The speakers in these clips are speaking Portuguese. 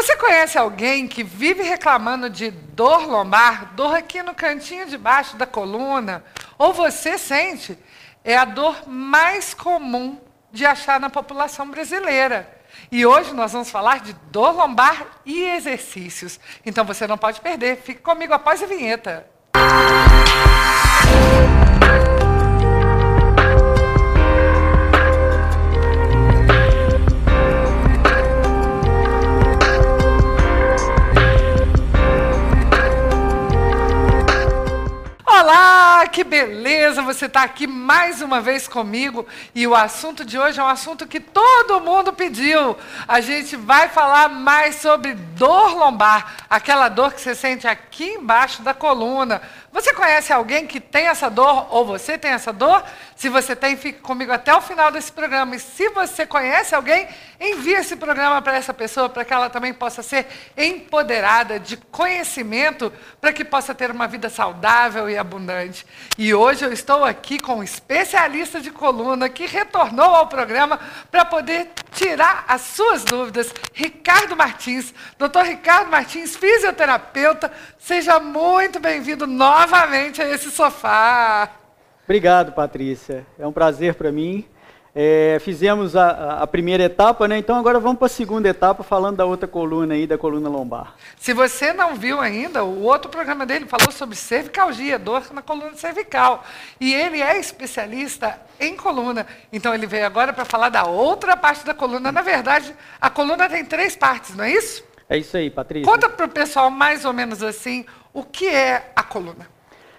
Você conhece alguém que vive reclamando de dor lombar, dor aqui no cantinho de baixo da coluna? Ou você sente? É a dor mais comum de achar na população brasileira. E hoje nós vamos falar de dor lombar e exercícios. Então você não pode perder. Fique comigo após a vinheta. Olá, que beleza você está aqui mais uma vez comigo. E o assunto de hoje é um assunto que todo mundo pediu. A gente vai falar mais sobre dor lombar, aquela dor que você sente aqui embaixo da coluna. Você conhece alguém que tem essa dor ou você tem essa dor? Se você tem, fique comigo até o final desse programa. E se você conhece alguém, envie esse programa para essa pessoa para que ela também possa ser empoderada de conhecimento, para que possa ter uma vida saudável e abundante. E hoje eu estou aqui com um especialista de coluna que retornou ao programa para poder tirar as suas dúvidas. Ricardo Martins, doutor Ricardo Martins, fisioterapeuta, seja muito bem-vindo novamente a esse sofá. Obrigado, Patrícia. É um prazer para mim. É, fizemos a, a, primeira etapa, né? Então agora vamos para a segunda etapa, falando da outra coluna aí, da coluna lombar. Se você não viu ainda, o outro programa dele falou sobre cervicalgia, dor na coluna cervical. E ele é especialista em coluna. Então ele veio agora para falar da outra parte da coluna. Na verdade, a coluna tem três partes, não é isso? É isso aí, Patrícia. Conta para o pessoal mais ou menos assim o que é a coluna.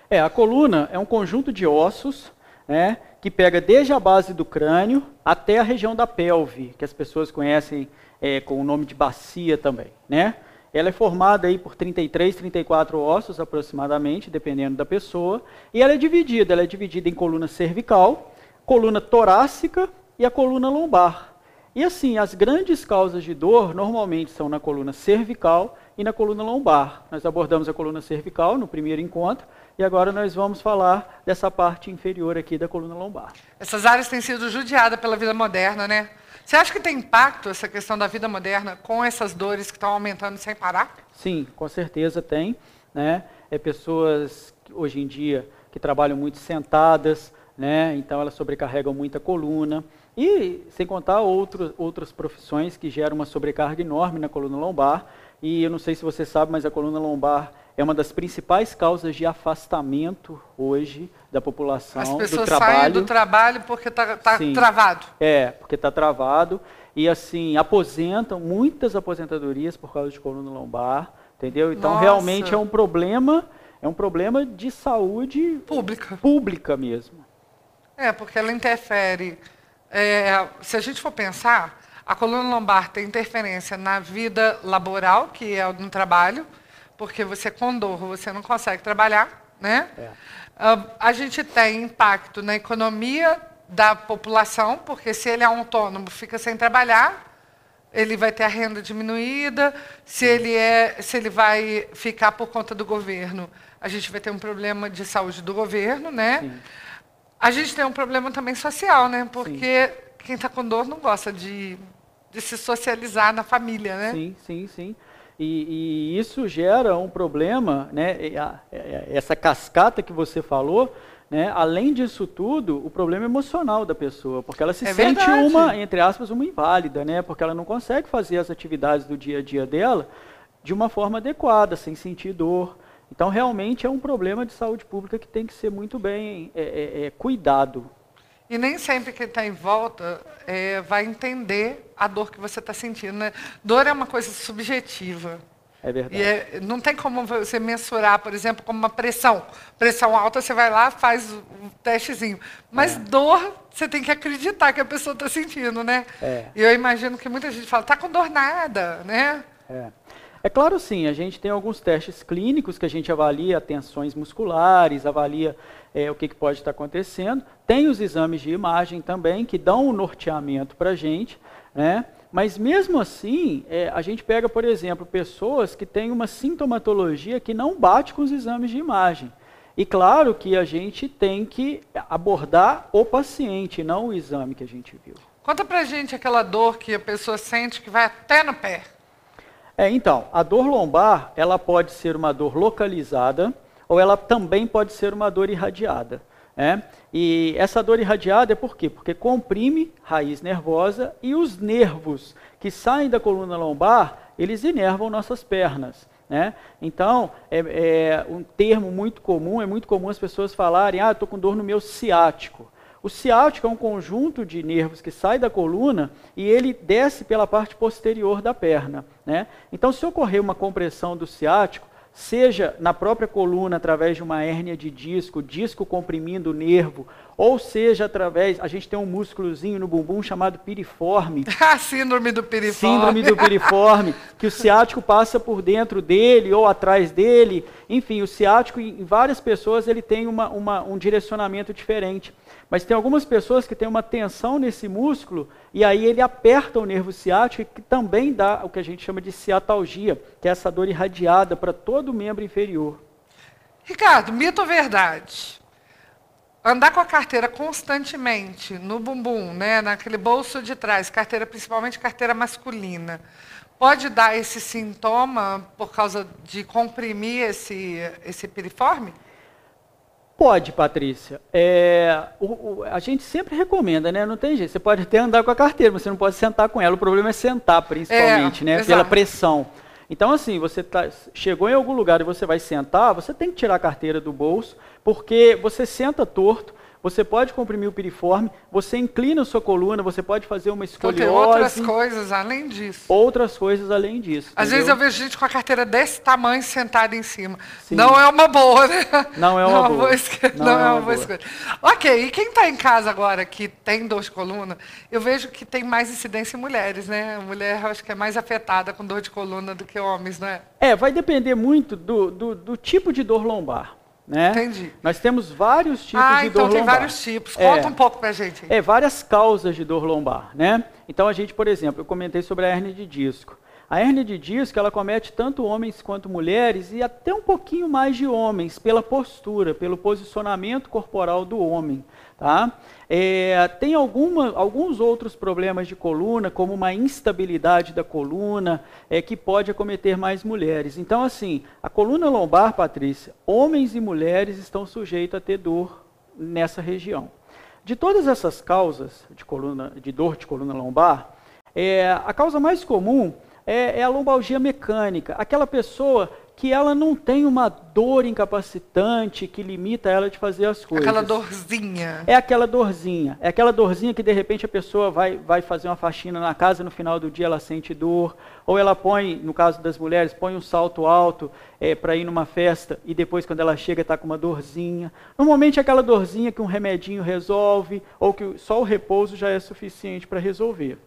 É, a coluna é um conjunto de ossos, né? que pega desde a base do crânio até a região da pelve, que as pessoas conhecem é, com o nome de bacia também, né? Ela é formada aí por 33, 34 ossos aproximadamente, dependendo da pessoa, e ela é dividida, ela é dividida em coluna cervical, coluna torácica e a coluna lombar. E assim, as grandes causas de dor normalmente são na coluna cervical e na coluna lombar. Nós abordamos a coluna cervical no primeiro encontro, e agora nós vamos falar dessa parte inferior aqui da coluna lombar. Essas áreas têm sido judiadas pela vida moderna, né? Você acha que tem impacto essa questão da vida moderna com essas dores que estão aumentando sem parar? Sim, com certeza tem. Né? É pessoas hoje em dia que trabalham muito sentadas, né? então elas sobrecarregam muito a coluna. E sem contar outro, outras profissões que geram uma sobrecarga enorme na coluna lombar. E eu não sei se você sabe, mas a coluna lombar é uma das principais causas de afastamento hoje da população As pessoas do trabalho. saem do trabalho porque está tá travado. É, porque está travado. E assim, aposentam, muitas aposentadorias por causa de coluna lombar, entendeu? Então Nossa. realmente é um problema, é um problema de saúde pública. Pública mesmo. É, porque ela interfere. É, se a gente for pensar, a coluna lombar tem interferência na vida laboral, que é no trabalho, porque você com dor você não consegue trabalhar, né? É. Uh, a gente tem impacto na economia da população, porque se ele é autônomo, fica sem trabalhar, ele vai ter a renda diminuída. Se ele é, se ele vai ficar por conta do governo, a gente vai ter um problema de saúde do governo, né? Sim. A gente tem um problema também social, né? Porque sim. Quem está com dor não gosta de, de se socializar na família, né? Sim, sim, sim. E, e, isso gera um problema, né? essa cascata que você falou, né? além disso tudo, o problema emocional da pessoa, porque ela se é sente verdade. uma, entre aspas, uma inválida, né? porque ela não consegue fazer as atividades do dia a dia dela de uma forma adequada, sem sentir dor. Então, realmente é um problema de saúde pública que tem que ser muito bem é, é, é cuidado. E nem sempre quem está em volta é, vai entender a dor que você está sentindo. Né? Dor é uma coisa subjetiva. É verdade. É, não tem como você mensurar, por exemplo, como uma pressão. Pressão alta, você vai lá, faz o testezinho. Mas é. dor, você tem que acreditar que a pessoa está sentindo, né? É. E eu imagino que muita gente fala, está com dor nada, né? É. É claro sim, a gente tem alguns testes clínicos que a gente avalia tensões musculares, avalia é, o que, que, pode estar acontecendo. Tem os exames de imagem também que dão um norteamento para a gente, né? Mas mesmo assim, é, a gente pega, por exemplo, pessoas que têm uma sintomatologia que não bate com os exames de imagem. E claro que a gente tem que abordar o paciente, não o exame que a gente viu. Conta pra gente aquela dor que a pessoa sente que vai até no pé. É, então, a dor lombar, ela pode ser uma dor localizada ou ela também pode ser uma dor irradiada. Né? E essa dor irradiada é por quê? Porque comprime raiz nervosa e os nervos que saem da coluna lombar, eles inervam nossas pernas. Né? Então, é, é, um termo muito comum, é muito comum as pessoas falarem, ah, estou com dor no meu ciático. O ciático é um conjunto de nervos que sai da coluna e ele desce pela parte posterior da perna. Né? Então, se ocorrer uma compressão do ciático, seja na própria coluna através de uma hérnia de disco, disco comprimindo o nervo, ou seja através, a gente tem um músculozinho no bumbum chamado piriforme. A síndrome do piriforme. Síndrome do piriforme, que o ciático passa por dentro dele ou atrás dele. Enfim, o ciático em várias pessoas ele tem uma, uma, um direcionamento diferente. Mas tem algumas pessoas que têm uma tensão nesse músculo e aí ele aperta o nervo ciático, que também dá o que a gente chama de ciatalgia, que é essa dor irradiada para todo o membro inferior. Ricardo, mito ou verdade? Andar com a carteira constantemente no bumbum, né, naquele bolso de trás, carteira principalmente carteira masculina, pode dar esse sintoma por causa de comprimir esse, esse piriforme? Pode, Patrícia. É, o, o, a gente sempre recomenda, né? Não tem jeito. Você pode até andar com a carteira, mas você não pode sentar com ela. O problema é sentar, principalmente, é, né? Exato. Pela pressão. Então, assim, você tá, chegou em algum lugar e você vai sentar, você tem que tirar a carteira do bolso, porque você senta torto, você pode comprimir o piriforme, você inclina a sua coluna, você pode fazer uma escoliose. Então, tem outras coisas além disso. Outras coisas além disso. Às entendeu? vezes eu vejo gente com a carteira desse tamanho sentada em cima. Sim. Não é uma boa, né? Não é uma, não é boa. boa não, não, é, é uma, boa escolha. Ok, e quem está em casa agora que tem dor de coluna, eu vejo que tem mais incidência em mulheres, né? A mulher, eu acho que é mais afetada com dor de coluna do que homens, não é? É, vai depender muito do, do, do tipo de dor lombar. Né? Entendi. Nós temos vários tipos ah, de então dor lombar. Ah, então tem vários tipos. Conta é, um pouco para a gente. É, várias causas de dor lombar, né? Então a gente, por exemplo, eu comentei sobre a hernia de disco. A hernia de disco, ela comete tanto homens quanto mulheres e até um pouquinho mais de homens, pela postura, pelo posicionamento corporal do homem. Tá? É, tem alguma, alguns outros problemas de coluna, como uma instabilidade da coluna, é, que pode acometer mais mulheres. Então, assim, a coluna lombar, Patrícia, homens e mulheres estão sujeitos a ter dor nessa região. De todas essas causas de, coluna, de dor de coluna lombar, é, a causa mais comum é, é a lombalgia mecânica. Aquela pessoa que ela não tem uma dor incapacitante que limita ela de fazer as coisas. Aquela dorzinha. É aquela dorzinha. É aquela dorzinha que de repente a pessoa vai, vai fazer uma faxina na casa, no final do dia ela sente dor. Ou ela põe, no caso das mulheres, põe um salto alto é, para ir numa festa e depois quando ela chega está com uma dorzinha. Normalmente é aquela dorzinha que um remedinho resolve ou que só o repouso já é suficiente para resolver.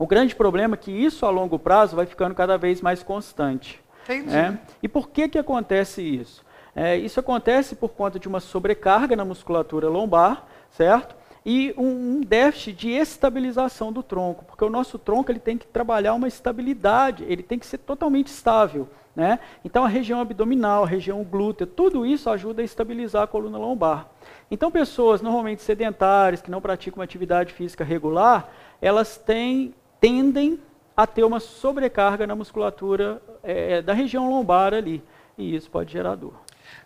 O grande problema é que isso a longo prazo vai ficando cada vez mais constante. Entendi. É? E por que, que acontece isso? É, isso acontece por conta de uma sobrecarga na musculatura lombar, certo? E um, um, déficit de estabilização do tronco, porque o nosso tronco ele tem que trabalhar uma estabilidade, ele tem que ser totalmente estável. Né? Então a região abdominal, a região glútea, tudo isso ajuda a estabilizar a coluna lombar. Então pessoas normalmente sedentárias, que não praticam uma atividade física regular, elas têm tendem a ter uma sobrecarga na musculatura é, da região lombar ali. E isso pode gerar dor.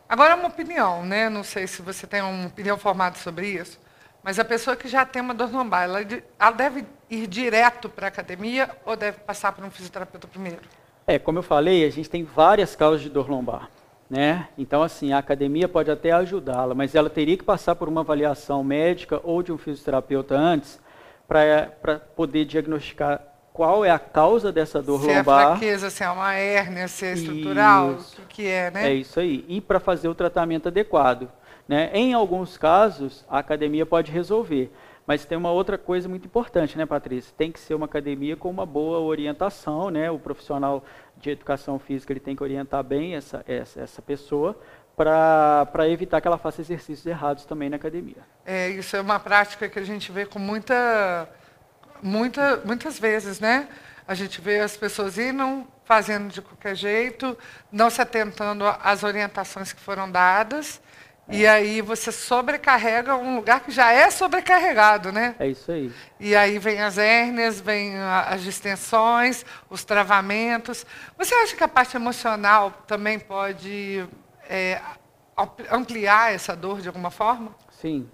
Agora, uma opinião, né? Não sei se você tem uma opinião formada sobre isso, mas a pessoa que já tem uma dor lombar, ela, ela deve ir direto para a academia ou deve passar por um fisioterapeuta primeiro? É, como eu falei, a gente tem várias causas de dor lombar. Né? Então, assim, a academia pode até ajudá-la, mas ela teria que passar por uma avaliação médica ou de um fisioterapeuta antes para poder diagnosticar qual é a causa dessa dor se lombar. Se é fraqueza, se é uma hérnia, se é estrutural, isso. o que é, né? É isso aí. E para fazer o tratamento adequado. Né? Em alguns casos, a academia pode resolver. Mas tem uma outra coisa muito importante, né, Patrícia? Tem que ser uma academia com uma boa orientação, né? O profissional de educação física ele tem que orientar bem essa, essa, essa pessoa para evitar que ela faça exercícios errados também na academia. É, isso é uma prática que a gente vê com muita, muita, muitas vezes, né? A gente vê as pessoas indo fazendo de qualquer jeito, não se atentando às orientações que foram dadas, E aí você sobrecarrega um lugar que já é sobrecarregado, né? É isso aí. E aí vem as hérnias, vem as distensões, os travamentos. Você acha que a parte emocional também pode é, ampliar essa dor de alguma forma? Sim.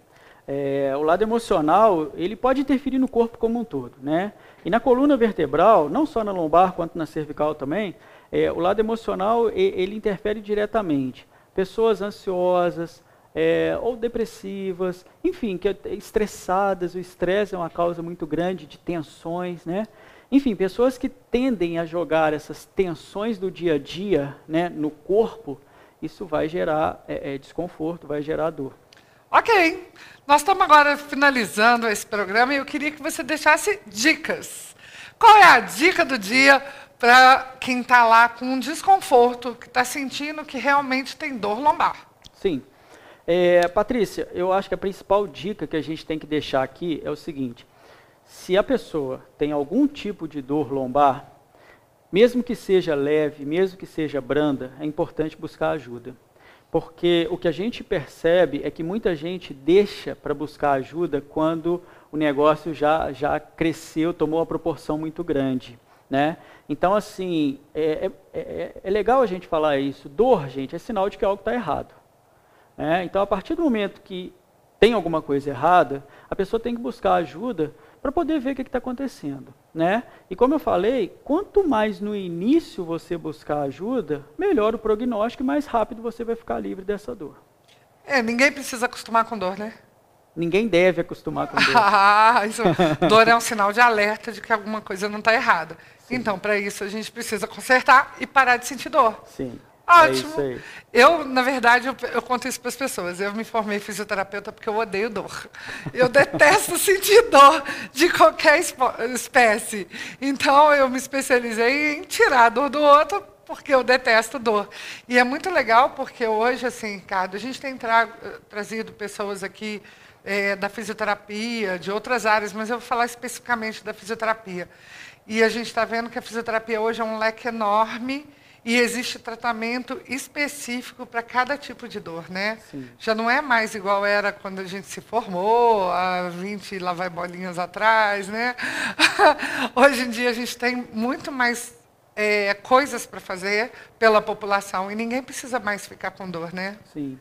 É, o lado emocional, ele pode interferir no corpo como um todo, né? E na coluna vertebral, não só na lombar quanto na cervical também, é, o lado emocional, ele interfere diretamente pessoas ansiosas é, ou depressivas, enfim, que, estressadas. O estresse é uma causa muito grande de tensões, né? Enfim, pessoas que tendem a jogar essas tensões do dia a dia né, no corpo, isso vai gerar é, é, desconforto, vai gerar dor. Ok, nós estamos agora finalizando esse programa e eu queria que você deixasse dicas. Qual é a dica do dia para quem está lá com um desconforto, que está sentindo que realmente tem dor lombar. Sim. É, Patrícia, eu acho que a principal dica que a gente tem que deixar aqui é o seguinte: se a pessoa tem algum tipo de dor lombar, mesmo que seja leve, mesmo que seja branda, é importante buscar ajuda. Porque o que a gente percebe é que muita gente deixa para buscar ajuda quando o negócio já, já cresceu, tomou uma proporção muito grande. Né? Então, assim, é, é, é, é, legal a gente falar isso. Dor, gente, é sinal de que algo está errado. Né? Então, a partir do momento que tem alguma coisa errada, a pessoa tem que buscar ajuda para poder ver o que está acontecendo. Né? E como eu falei, quanto mais no início você buscar ajuda, melhor o prognóstico e mais rápido você vai ficar livre dessa dor. É, ninguém precisa acostumar com dor, né? Ninguém deve acostumar com dor. Ah, isso, dor é um sinal de alerta de que alguma coisa não está errada. Sim. Então, para isso, a gente precisa consertar e parar de sentir dor. Sim. É Ótimo. É eu, na verdade, eu, eu, conto isso para as pessoas. Eu me formei fisioterapeuta porque eu odeio dor. Eu detesto sentir dor de qualquer espécie. Então, eu me especializei em tirar a dor do outro porque eu detesto dor. E é muito legal porque hoje, assim, Ricardo, a gente tem tra trazido pessoas aqui é, da fisioterapia, de outras áreas, mas eu vou falar especificamente da fisioterapia. E a gente está vendo que a fisioterapia hoje é um leque enorme e existe tratamento específico para cada tipo de dor, né? Sim. Já não é mais igual era quando a gente se formou, há 20 lá vai bolinhas atrás, né? hoje em dia a gente tem muito mais é, coisas para fazer pela população e ninguém precisa mais ficar com dor, né? Sim.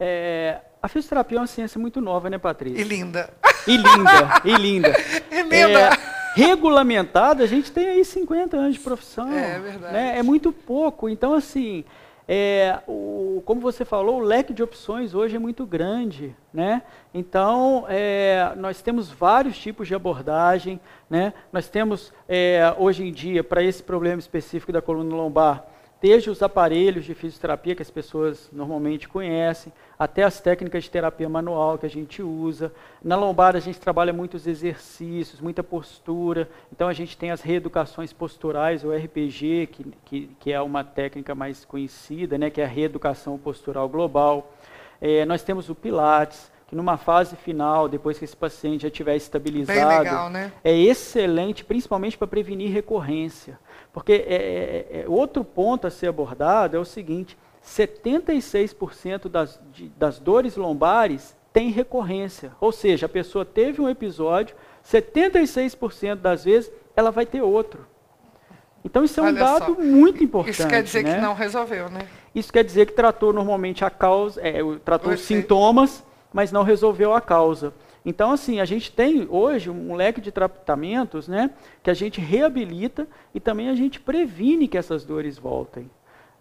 É, a fisioterapia é uma ciência muito nova, né, Patrícia? E linda. E linda, e linda. E linda. É, regulamentada, a gente tem aí 50 anos de profissão. É verdade. Né? É muito pouco. Então, assim, é, o, como você falou, o leque de opções hoje é muito grande. Né? Então, é, nós temos vários tipos de abordagem. Né? Nós temos, é, hoje em dia, para esse problema específico da coluna lombar, desde os aparelhos de fisioterapia que as pessoas normalmente conhecem, até as técnicas de terapia manual que a gente usa. Na lombar a gente trabalha muitos exercícios, muita postura, então a gente tem as reeducações posturais, o RPG, que, que, que é uma técnica mais conhecida, né, que é a reeducação postural global. É, nós temos o Pilates, que numa fase final, depois que esse paciente já estiver estabilizado, legal, né? é excelente, principalmente para prevenir recorrência. Porque é, é, é, outro ponto a ser abordado é o seguinte: 76% das, de, das dores lombares tem recorrência. Ou seja, a pessoa teve um episódio, 76% das vezes ela vai ter outro. Então isso é um Olha dado só. muito importante. Isso quer dizer né? que não resolveu, né? Isso quer dizer que tratou normalmente a causa, é, tratou os sintomas, mas não resolveu a causa. Então, assim, a gente tem hoje um leque de tratamentos né, que a gente reabilita e também a gente previne que essas dores voltem.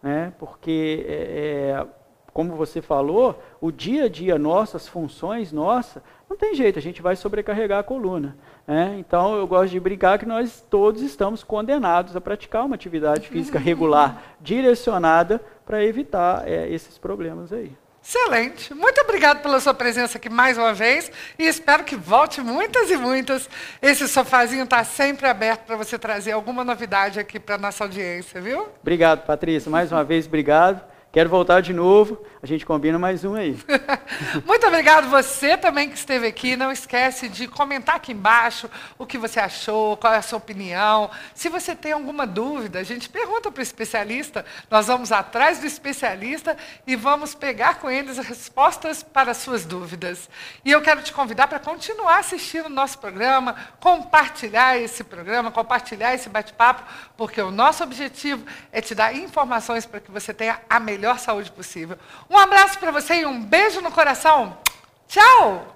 Né? Porque, é, é, como você falou, o dia a dia nosso, as funções nossas, não tem jeito, a gente vai sobrecarregar a coluna. Né? Então, eu gosto de brincar que nós todos estamos condenados a praticar uma atividade física regular, direcionada para evitar é, esses problemas aí. Excelente. Muito obrigado pela sua presença aqui mais uma vez e espero que volte muitas e muitas. Esse sofazinho está sempre aberto para você trazer alguma novidade aqui para a nossa audiência, viu? Obrigado, Patrícia. Mais uma vez, obrigado. Quero voltar de novo, a gente combina mais um aí. Muito obrigado você também que esteve aqui. Não esquece de comentar aqui embaixo o que você achou, qual é a sua opinião. Se você tem alguma dúvida, a gente pergunta para o especialista. Nós vamos atrás do especialista e vamos pegar com eles as respostas para as suas dúvidas. E eu quero te convidar para continuar assistindo o nosso programa, compartilhar esse programa, compartilhar esse bate-papo, porque o nosso objetivo é te dar informações para que você tenha a melhor melhor saúde possível. Um abraço para você e um beijo no coração. Tchau!